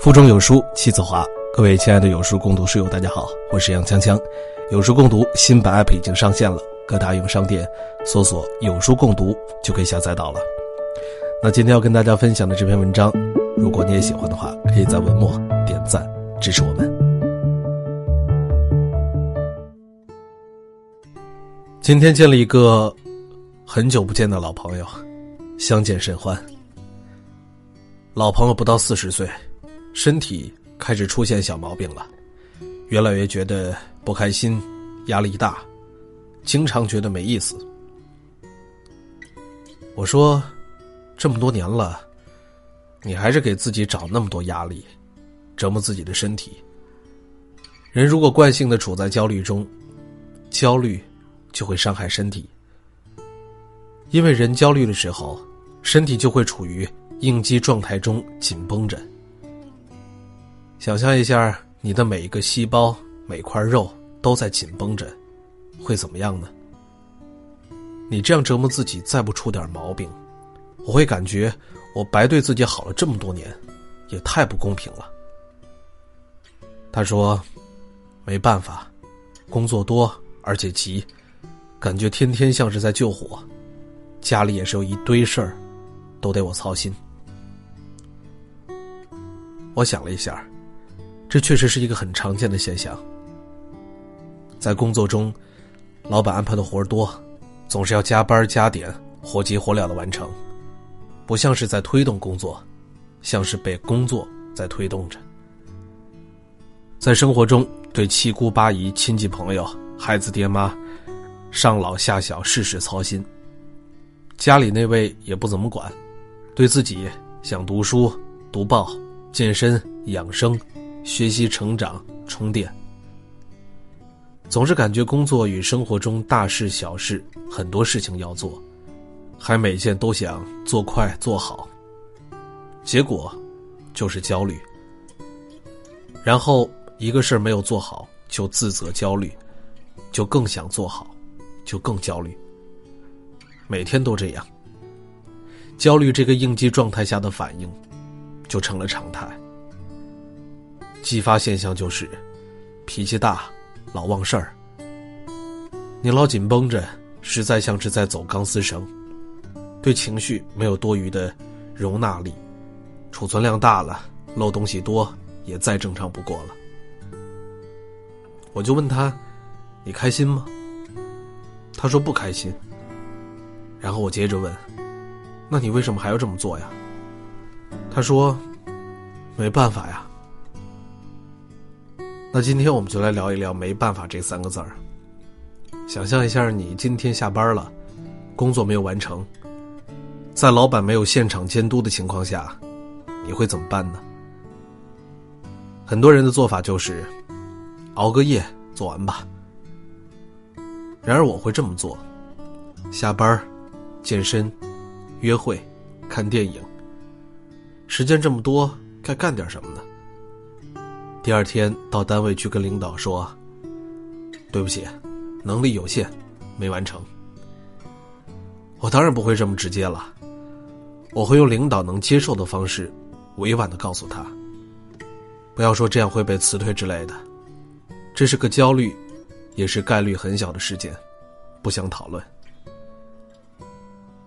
腹中有书气自华，各位亲爱的有书共读书友，大家好，我是杨锵锵。有书共读新版 App 已经上线了，各大应用商店搜索“有书共读”就可以下载到了。那今天要跟大家分享的这篇文章，如果你也喜欢的话，可以在文末点赞支持我们。今天见了一个很久不见的老朋友，相见甚欢。老朋友不到四十岁。身体开始出现小毛病了，越来越觉得不开心，压力大，经常觉得没意思。我说，这么多年了，你还是给自己找那么多压力，折磨自己的身体。人如果惯性的处在焦虑中，焦虑就会伤害身体，因为人焦虑的时候，身体就会处于应激状态中，紧绷着。想象一下，你的每一个细胞、每块肉都在紧绷着，会怎么样呢？你这样折磨自己，再不出点毛病，我会感觉我白对自己好了这么多年，也太不公平了。他说：“没办法，工作多而且急，感觉天天像是在救火，家里也是有一堆事儿，都得我操心。”我想了一下。这确实是一个很常见的现象。在工作中，老板安排的活儿多，总是要加班加点，火急火燎的完成，不像是在推动工作，像是被工作在推动着。在生活中，对七姑八姨、亲戚朋友、孩子爹妈、上老下小，事事操心。家里那位也不怎么管，对自己想读书、读报、健身、养生。学习、成长、充电，总是感觉工作与生活中大事小事很多事情要做，还每件都想做快做好，结果就是焦虑。然后一个事儿没有做好就自责焦虑，就更想做好，就更焦虑。每天都这样，焦虑这个应激状态下的反应，就成了常态。激发现象就是，脾气大，老忘事儿。你老紧绷着，实在像是在走钢丝绳，对情绪没有多余的容纳力，储存量大了，漏东西多，也再正常不过了。我就问他：“你开心吗？”他说不开心。然后我接着问：“那你为什么还要这么做呀？”他说：“没办法呀。”那今天我们就来聊一聊“没办法”这三个字儿。想象一下，你今天下班了，工作没有完成，在老板没有现场监督的情况下，你会怎么办呢？很多人的做法就是熬个夜做完吧。然而我会这么做：下班、健身、约会、看电影，时间这么多，该干点什么呢？第二天到单位去跟领导说：“对不起，能力有限，没完成。”我当然不会这么直接了，我会用领导能接受的方式，委婉的告诉他：“不要说这样会被辞退之类的，这是个焦虑，也是概率很小的事件，不想讨论。”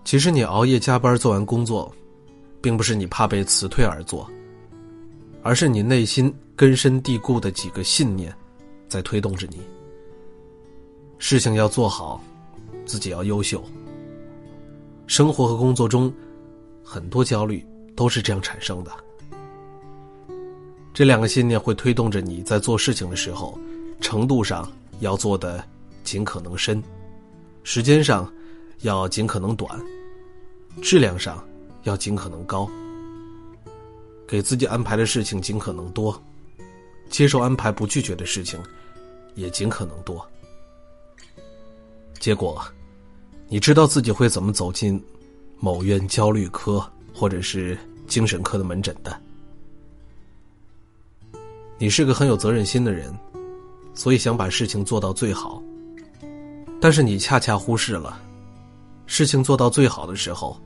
其实你熬夜加班做完工作，并不是你怕被辞退而做。而是你内心根深蒂固的几个信念，在推动着你。事情要做好，自己要优秀。生活和工作中，很多焦虑都是这样产生的。这两个信念会推动着你在做事情的时候，程度上要做的尽可能深，时间上要尽可能短，质量上要尽可能高。给自己安排的事情尽可能多，接受安排不拒绝的事情也尽可能多。结果，你知道自己会怎么走进某院焦虑科或者是精神科的门诊的。你是个很有责任心的人，所以想把事情做到最好。但是你恰恰忽视了，事情做到最好的时候，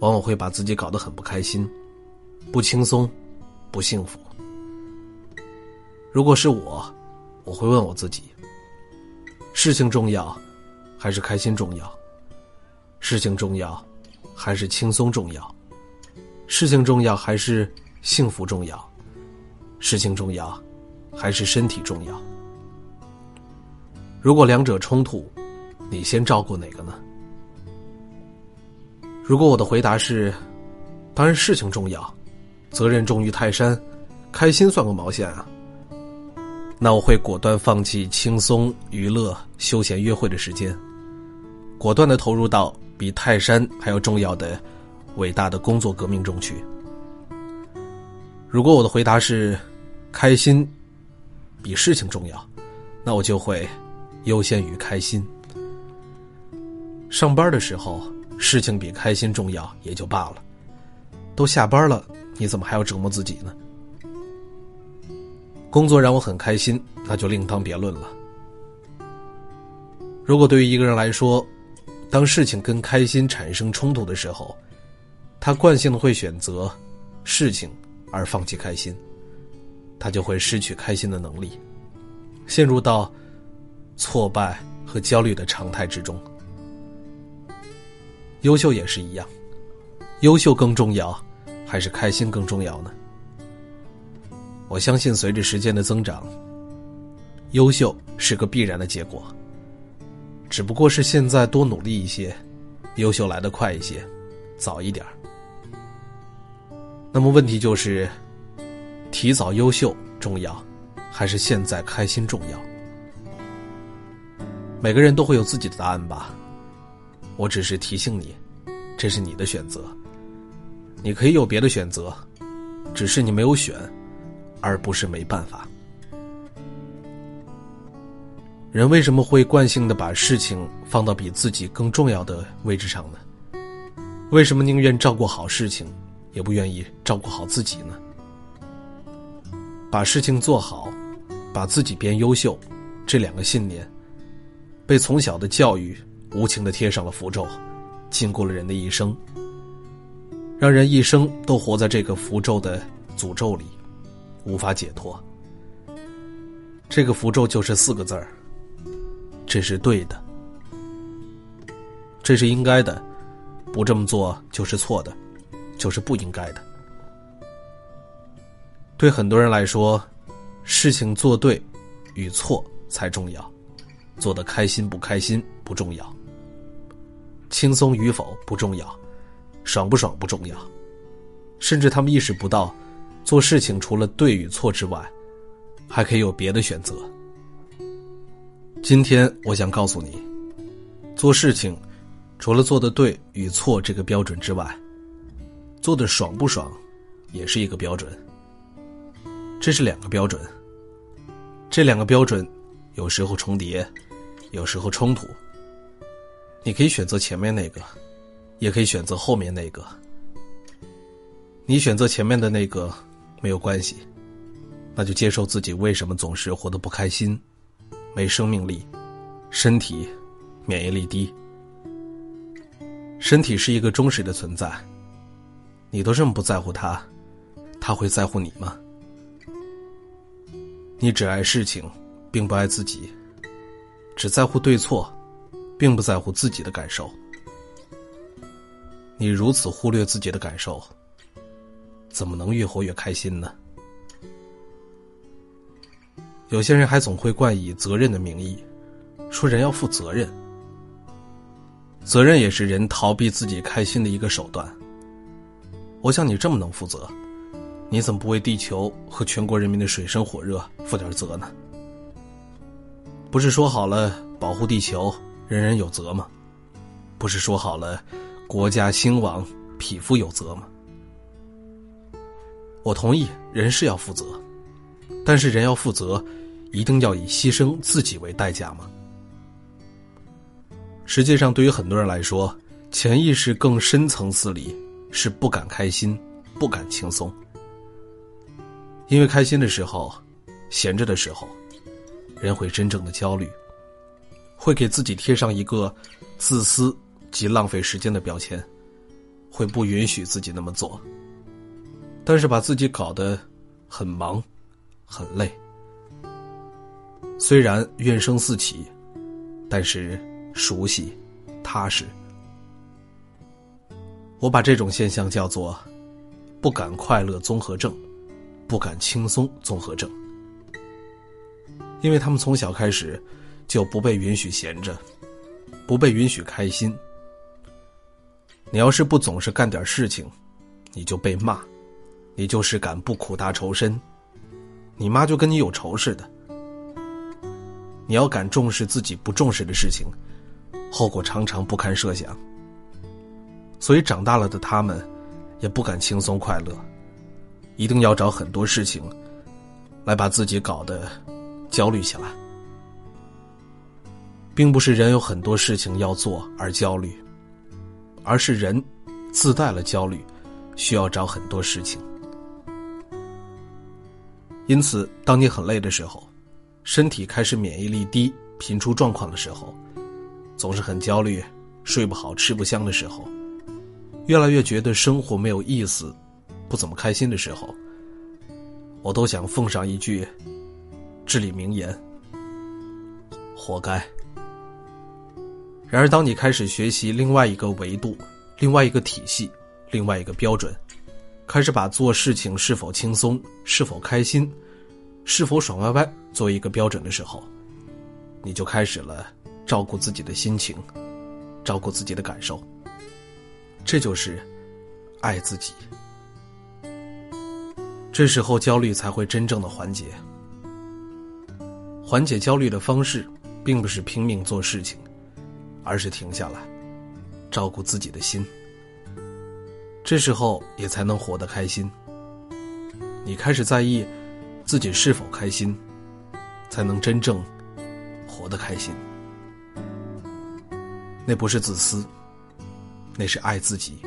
往往会把自己搞得很不开心。不轻松，不幸福。如果是我，我会问我自己：事情重要，还是开心重要？事情重要，还是轻松重要？事情重要，还是幸福重要？事情重要，还是身体重要？如果两者冲突，你先照顾哪个呢？如果我的回答是，当然事情重要，责任重于泰山，开心算个毛线啊！那我会果断放弃轻松娱乐、休闲约会的时间，果断的投入到比泰山还要重要的伟大的工作革命中去。如果我的回答是，开心比事情重要，那我就会优先于开心。上班的时候，事情比开心重要也就罢了。都下班了，你怎么还要折磨自己呢？工作让我很开心，那就另当别论了。如果对于一个人来说，当事情跟开心产生冲突的时候，他惯性的会选择事情而放弃开心，他就会失去开心的能力，陷入到挫败和焦虑的常态之中。优秀也是一样，优秀更重要，还是开心更重要呢？我相信，随着时间的增长，优秀是个必然的结果。只不过是现在多努力一些，优秀来得快一些，早一点那么问题就是，提早优秀重要，还是现在开心重要？每个人都会有自己的答案吧。我只是提醒你，这是你的选择。你可以有别的选择，只是你没有选，而不是没办法。人为什么会惯性的把事情放到比自己更重要的位置上呢？为什么宁愿照顾好事情，也不愿意照顾好自己呢？把事情做好，把自己变优秀，这两个信念，被从小的教育。无情的贴上了符咒，禁锢了人的一生，让人一生都活在这个符咒的诅咒里，无法解脱。这个符咒就是四个字儿：这是对的，这是应该的，不这么做就是错的，就是不应该的。对很多人来说，事情做对与错才重要，做的开心不开心不重要。轻松与否不重要，爽不爽不重要，甚至他们意识不到，做事情除了对与错之外，还可以有别的选择。今天我想告诉你，做事情除了做的对与错这个标准之外，做的爽不爽也是一个标准。这是两个标准，这两个标准有时候重叠，有时候冲突。你可以选择前面那个，也可以选择后面那个。你选择前面的那个没有关系，那就接受自己为什么总是活得不开心，没生命力，身体免疫力低。身体是一个忠实的存在，你都这么不在乎他，他会在乎你吗？你只爱事情，并不爱自己，只在乎对错。并不在乎自己的感受，你如此忽略自己的感受，怎么能越活越开心呢？有些人还总会冠以责任的名义，说人要负责任，责任也是人逃避自己开心的一个手段。我想你这么能负责，你怎么不为地球和全国人民的水深火热负点责呢？不是说好了保护地球？人人有责吗？不是说好了，国家兴亡，匹夫有责吗？我同意，人是要负责，但是人要负责，一定要以牺牲自己为代价吗？实际上，对于很多人来说，潜意识更深层次里是不敢开心，不敢轻松，因为开心的时候，闲着的时候，人会真正的焦虑。会给自己贴上一个自私及浪费时间的标签，会不允许自己那么做。但是把自己搞得很忙，很累。虽然怨声四起，但是熟悉、踏实。我把这种现象叫做“不敢快乐综合症”，“不敢轻松综合症”，因为他们从小开始就不被允许闲着，不被允许开心。你要是不总是干点事情，你就被骂，你就是敢不苦大仇深，你妈就跟你有仇似的。你要敢重视自己不重视的事情，后果常常不堪设想。所以长大了的他们，也不敢轻松快乐，一定要找很多事情，来把自己搞得焦虑起来。并不是人有很多事情要做而焦虑，而是人自带了焦虑，需要找很多事情。因此，当你很累的时候，身体开始免疫力低、频出状况的时候，总是很焦虑、睡不好、吃不香的时候。越来越觉得生活没有意思，不怎么开心的时候，我都想奉上一句至理名言：活该。然而，当你开始学习另外一个维度、另外一个体系、另外一个标准，开始把做事情是否轻松、是否开心、是否爽歪歪作为一个标准的时候，你就开始了照顾自己的心情，照顾自己的感受。这就是爱自己。这时候焦虑才会真正的缓解。缓解焦虑的方式，并不是拼命做事情，而是停下来，照顾自己的心。这时候也才能活得开心。你开始在意自己是否开心，才能真正活得开心。那不是自私。那是爱自己。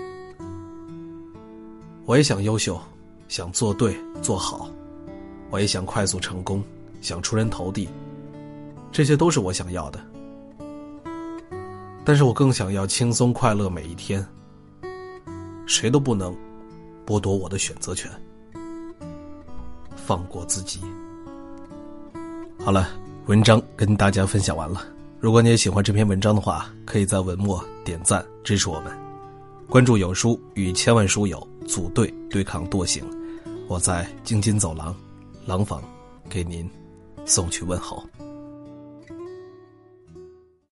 我也想优秀，想做对做好，我也想快速成功，想出人头地，这些都是我想要的。但是我更想要轻松快乐每一天。谁都不能剥夺我的选择权，放过自己。好了，文章跟大家分享完了。如果你也喜欢这篇文章的话，可以在文末点赞支持我们，关注有书与千万书友组队对抗惰性。我在京津走廊廊坊给您送去问候。